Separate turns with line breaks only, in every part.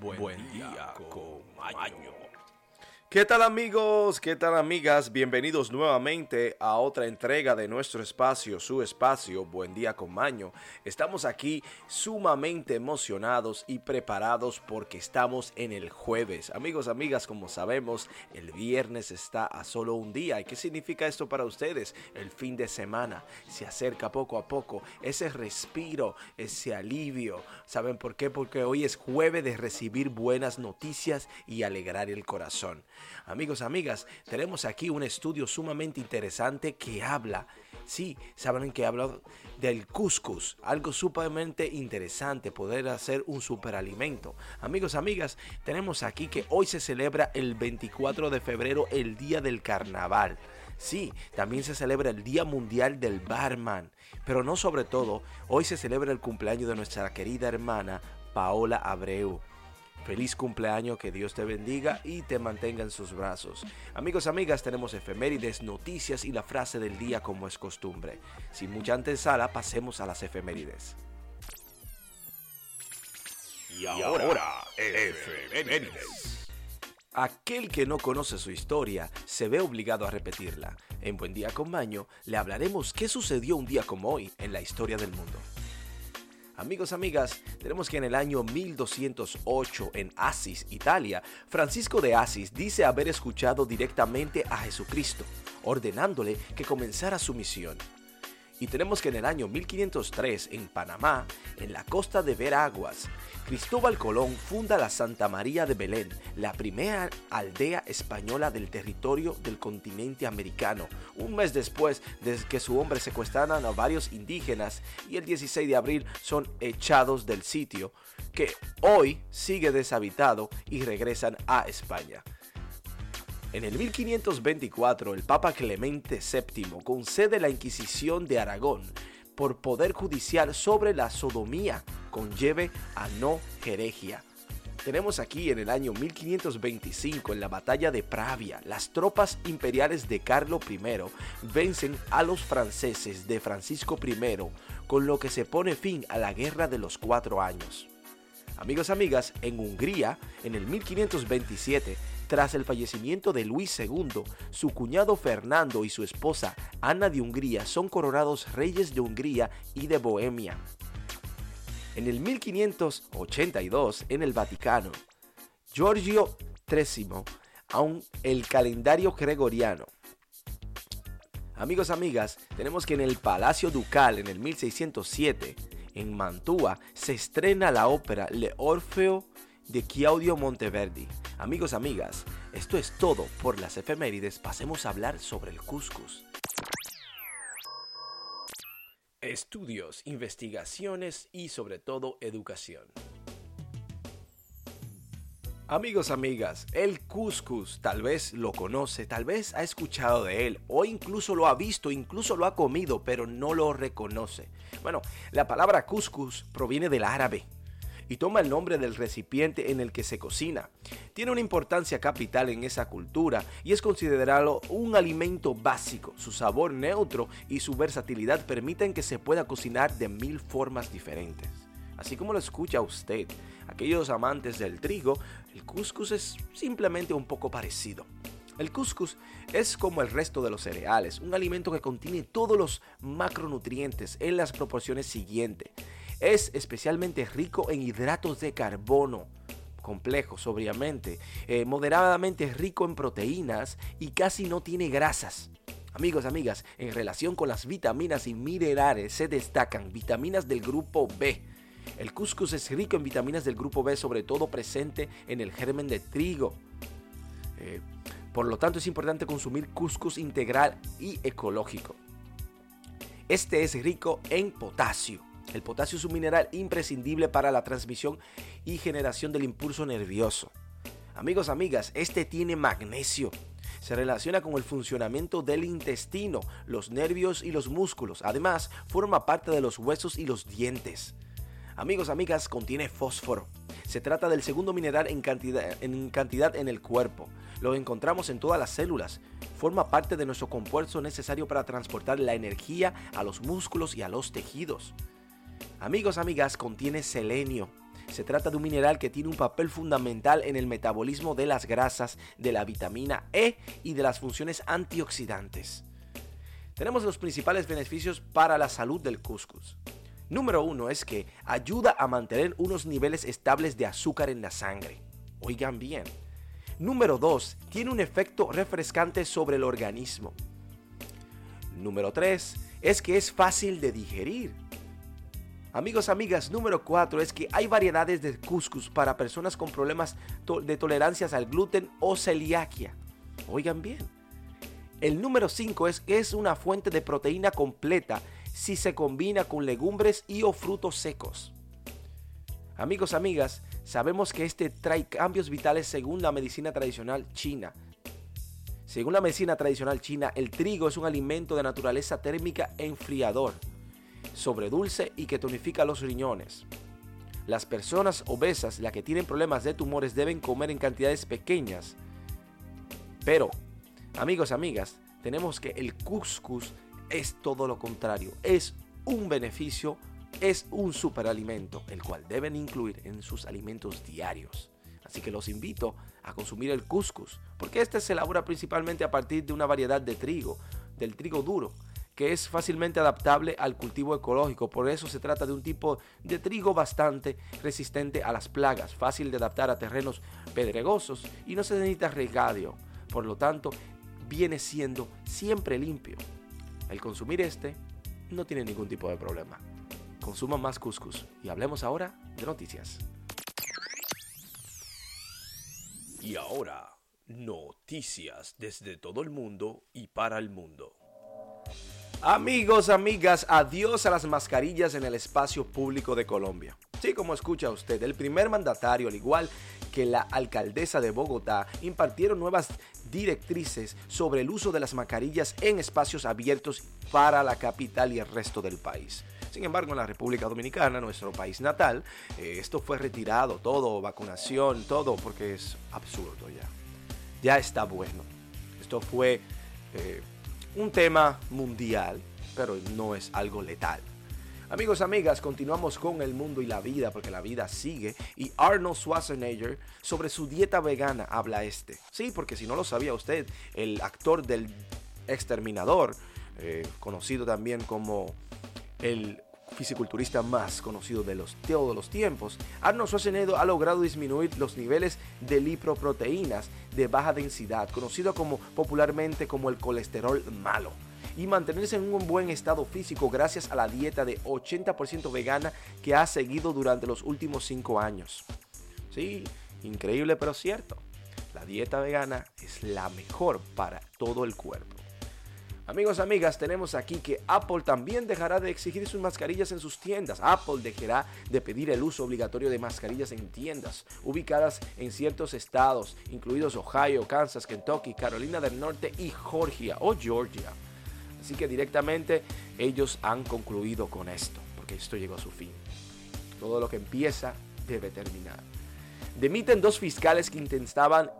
Buen, día, con Maño.
¿Qué tal amigos? ¿Qué tal amigas? Bienvenidos nuevamente a otra entrega de nuestro espacio, su espacio, Buen Día con Maño. Estamos aquí sumamente emocionados y preparados porque estamos en el jueves. Amigos, amigas, como sabemos, el viernes está a solo un día. ¿Y qué significa esto para ustedes? El fin de semana se acerca poco a poco. Ese respiro, ese alivio. ¿Saben por qué? Porque hoy es jueves de recibir buenas noticias y alegrar el corazón. Amigos, amigas, tenemos aquí un estudio sumamente interesante que habla, sí, saben que habla del couscous, algo sumamente interesante, poder hacer un superalimento. Amigos, amigas, tenemos aquí que hoy se celebra el 24 de febrero, el día del carnaval. Sí, también se celebra el Día Mundial del Barman, pero no sobre todo, hoy se celebra el cumpleaños de nuestra querida hermana Paola Abreu. Feliz cumpleaños, que Dios te bendiga y te mantenga en sus brazos. Amigos, amigas, tenemos efemérides, noticias y la frase del día como es costumbre. Sin mucha antesala, pasemos a las efemérides.
Y ahora, efemérides.
Aquel que no conoce su historia se ve obligado a repetirla. En Buen Día con Maño le hablaremos qué sucedió un día como hoy en la historia del mundo. Amigos, amigas, tenemos que en el año 1208 en Asis, Italia, Francisco de Asis dice haber escuchado directamente a Jesucristo, ordenándole que comenzara su misión. Y tenemos que en el año 1503 en Panamá, en la costa de Veraguas, Cristóbal Colón funda la Santa María de Belén, la primera aldea española del territorio del continente americano, un mes después de que su hombre secuestraran a varios indígenas y el 16 de abril son echados del sitio, que hoy sigue deshabitado y regresan a España. En el 1524, el Papa Clemente VII concede la Inquisición de Aragón por poder judicial sobre la sodomía conlleve a no herejía. Tenemos aquí en el año 1525, en la batalla de Pravia, las tropas imperiales de Carlo I vencen a los franceses de Francisco I, con lo que se pone fin a la Guerra de los Cuatro Años. Amigos, amigas, en Hungría, en el 1527, tras el fallecimiento de Luis II, su cuñado Fernando y su esposa Ana de Hungría son coronados reyes de Hungría y de Bohemia. En el 1582, en el Vaticano, Giorgio XIII, aún el calendario gregoriano. Amigos, amigas, tenemos que en el Palacio Ducal, en el 1607, en Mantua, se estrena la ópera Le Orfeo de Claudio Monteverdi. Amigos, amigas, esto es todo por las efemérides. Pasemos a hablar sobre el couscous. Estudios, investigaciones y sobre todo educación. Amigos, amigas, el couscous tal vez lo conoce, tal vez ha escuchado de él o incluso lo ha visto, incluso lo ha comido, pero no lo reconoce. Bueno, la palabra couscous proviene del árabe y toma el nombre del recipiente en el que se cocina. Tiene una importancia capital en esa cultura y es considerado un alimento básico. Su sabor neutro y su versatilidad permiten que se pueda cocinar de mil formas diferentes. Así como lo escucha usted, aquellos amantes del trigo, el couscous es simplemente un poco parecido. El couscous es como el resto de los cereales, un alimento que contiene todos los macronutrientes en las proporciones siguientes. Es especialmente rico en hidratos de carbono, complejos obviamente, eh, moderadamente rico en proteínas y casi no tiene grasas. Amigos, amigas, en relación con las vitaminas y minerales se destacan vitaminas del grupo B, el couscous es rico en vitaminas del grupo B, sobre todo presente en el germen de trigo. Eh, por lo tanto, es importante consumir couscous integral y ecológico. Este es rico en potasio. El potasio es un mineral imprescindible para la transmisión y generación del impulso nervioso. Amigos, amigas, este tiene magnesio. Se relaciona con el funcionamiento del intestino, los nervios y los músculos. Además, forma parte de los huesos y los dientes. Amigos, amigas, contiene fósforo. Se trata del segundo mineral en cantidad, en cantidad en el cuerpo. Lo encontramos en todas las células. Forma parte de nuestro compuesto necesario para transportar la energía a los músculos y a los tejidos. Amigos, amigas, contiene selenio. Se trata de un mineral que tiene un papel fundamental en el metabolismo de las grasas, de la vitamina E y de las funciones antioxidantes. Tenemos los principales beneficios para la salud del couscous. Número uno es que ayuda a mantener unos niveles estables de azúcar en la sangre. Oigan bien. Número 2. Tiene un efecto refrescante sobre el organismo. Número 3. Es que es fácil de digerir. Amigos, amigas, número 4 es que hay variedades de couscous para personas con problemas de tolerancias al gluten o celiaquia. Oigan bien. El número 5 es que es una fuente de proteína completa si se combina con legumbres y o frutos secos. Amigos, amigas, sabemos que este trae cambios vitales según la medicina tradicional china. Según la medicina tradicional china, el trigo es un alimento de naturaleza térmica enfriador, sobredulce y que tonifica los riñones. Las personas obesas, las que tienen problemas de tumores, deben comer en cantidades pequeñas. Pero, amigos, amigas, tenemos que el couscous es todo lo contrario. Es un beneficio, es un superalimento, el cual deben incluir en sus alimentos diarios. Así que los invito a consumir el couscous, porque este se elabora principalmente a partir de una variedad de trigo, del trigo duro, que es fácilmente adaptable al cultivo ecológico. Por eso se trata de un tipo de trigo bastante resistente a las plagas, fácil de adaptar a terrenos pedregosos y no se necesita regadio. Por lo tanto, viene siendo siempre limpio. El consumir este no tiene ningún tipo de problema. Consuma más couscous y hablemos ahora de noticias.
Y ahora, noticias desde todo el mundo y para el mundo.
Amigos, amigas, adiós a las mascarillas en el espacio público de Colombia. Sí, como escucha usted, el primer mandatario, al igual que la alcaldesa de Bogotá, impartieron nuevas directrices sobre el uso de las mascarillas en espacios abiertos para la capital y el resto del país. Sin embargo, en la República Dominicana, nuestro país natal, eh, esto fue retirado, todo, vacunación, todo, porque es absurdo ya. Ya está bueno. Esto fue eh, un tema mundial, pero no es algo letal. Amigos, amigas, continuamos con el mundo y la vida, porque la vida sigue. Y Arnold Schwarzenegger, sobre su dieta vegana, habla este. Sí, porque si no lo sabía usted, el actor del Exterminador, eh, conocido también como el fisiculturista más conocido de los, todos los tiempos, Arnold Schwarzenegger ha logrado disminuir los niveles de liproproteínas de baja densidad, conocido como popularmente como el colesterol malo y mantenerse en un buen estado físico gracias a la dieta de 80% vegana que ha seguido durante los últimos 5 años. Sí, increíble pero cierto. La dieta vegana es la mejor para todo el cuerpo. Amigos, amigas, tenemos aquí que Apple también dejará de exigir sus mascarillas en sus tiendas. Apple dejará de pedir el uso obligatorio de mascarillas en tiendas ubicadas en ciertos estados, incluidos Ohio, Kansas, Kentucky, Carolina del Norte y Georgia o Georgia. Así que directamente ellos han concluido con esto, porque esto llegó a su fin. Todo lo que empieza debe terminar. Demiten dos fiscales que intentaban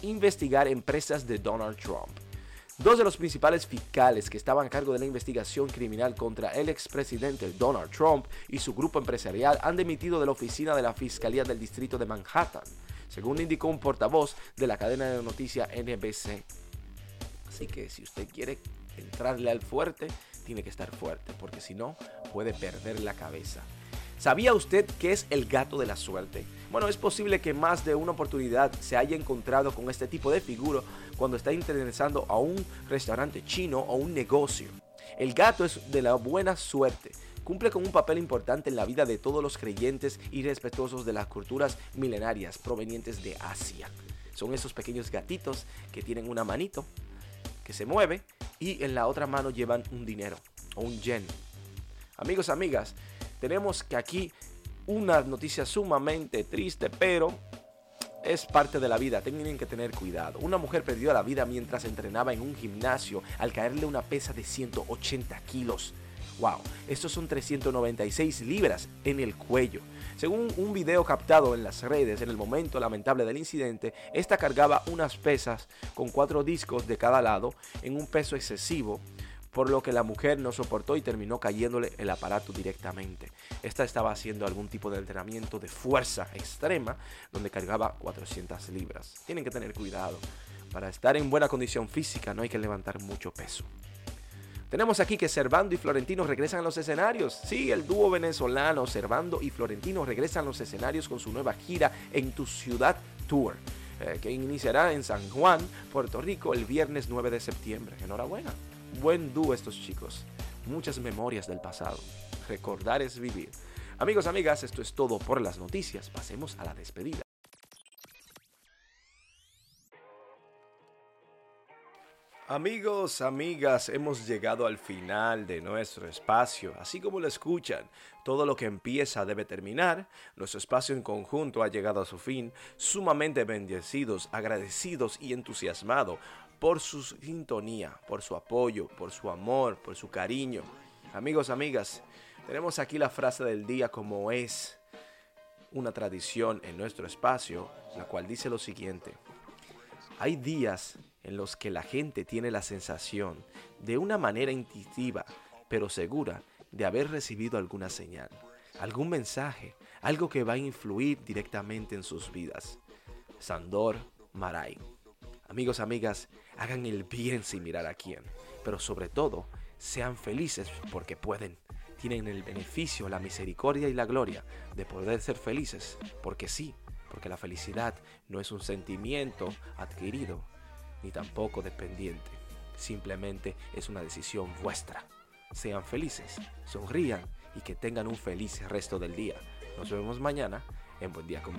investigar empresas de Donald Trump. Dos de los principales fiscales que estaban a cargo de la investigación criminal contra el expresidente Donald Trump y su grupo empresarial han demitido de la oficina de la Fiscalía del Distrito de Manhattan, según indicó un portavoz de la cadena de noticias NBC. Así que si usted quiere entrarle al fuerte, tiene que estar fuerte, porque si no, puede perder la cabeza. ¿Sabía usted qué es el gato de la suerte? Bueno, es posible que más de una oportunidad se haya encontrado con este tipo de figura cuando está interesando a un restaurante chino o un negocio. El gato es de la buena suerte. Cumple con un papel importante en la vida de todos los creyentes y respetuosos de las culturas milenarias provenientes de Asia. Son esos pequeños gatitos que tienen una manito que se mueve y en la otra mano llevan un dinero o un yen. Amigos, amigas, tenemos que aquí una noticia sumamente triste, pero es parte de la vida, tienen que tener cuidado. Una mujer perdió la vida mientras entrenaba en un gimnasio al caerle una pesa de 180 kilos. Wow, estos son 396 libras en el cuello. Según un video captado en las redes en el momento lamentable del incidente, esta cargaba unas pesas con cuatro discos de cada lado en un peso excesivo por lo que la mujer no soportó y terminó cayéndole el aparato directamente. Esta estaba haciendo algún tipo de entrenamiento de fuerza extrema donde cargaba 400 libras. Tienen que tener cuidado. Para estar en buena condición física no hay que levantar mucho peso. Tenemos aquí que Servando y Florentino regresan a los escenarios. Sí, el dúo venezolano Servando y Florentino regresan a los escenarios con su nueva gira en tu ciudad tour, eh, que iniciará en San Juan, Puerto Rico, el viernes 9 de septiembre. Enhorabuena. Buen dúo estos chicos. Muchas memorias del pasado. Recordar es vivir. Amigos, amigas, esto es todo por las noticias. Pasemos a la despedida. Amigos, amigas, hemos llegado al final de nuestro espacio. Así como lo escuchan, todo lo que empieza debe terminar. Nuestro espacio en conjunto ha llegado a su fin, sumamente bendecidos, agradecidos y entusiasmados por su sintonía, por su apoyo, por su amor, por su cariño. Amigos, amigas, tenemos aquí la frase del día como es una tradición en nuestro espacio, la cual dice lo siguiente. Hay días en los que la gente tiene la sensación, de una manera intuitiva, pero segura, de haber recibido alguna señal, algún mensaje, algo que va a influir directamente en sus vidas. Sandor Maray. Amigos, amigas, hagan el bien sin mirar a quién, pero sobre todo, sean felices porque pueden. Tienen el beneficio, la misericordia y la gloria de poder ser felices, porque sí, porque la felicidad no es un sentimiento adquirido, ni tampoco dependiente. Simplemente es una decisión vuestra. Sean felices, sonrían y que tengan un feliz resto del día. Nos vemos mañana en Buen Día con.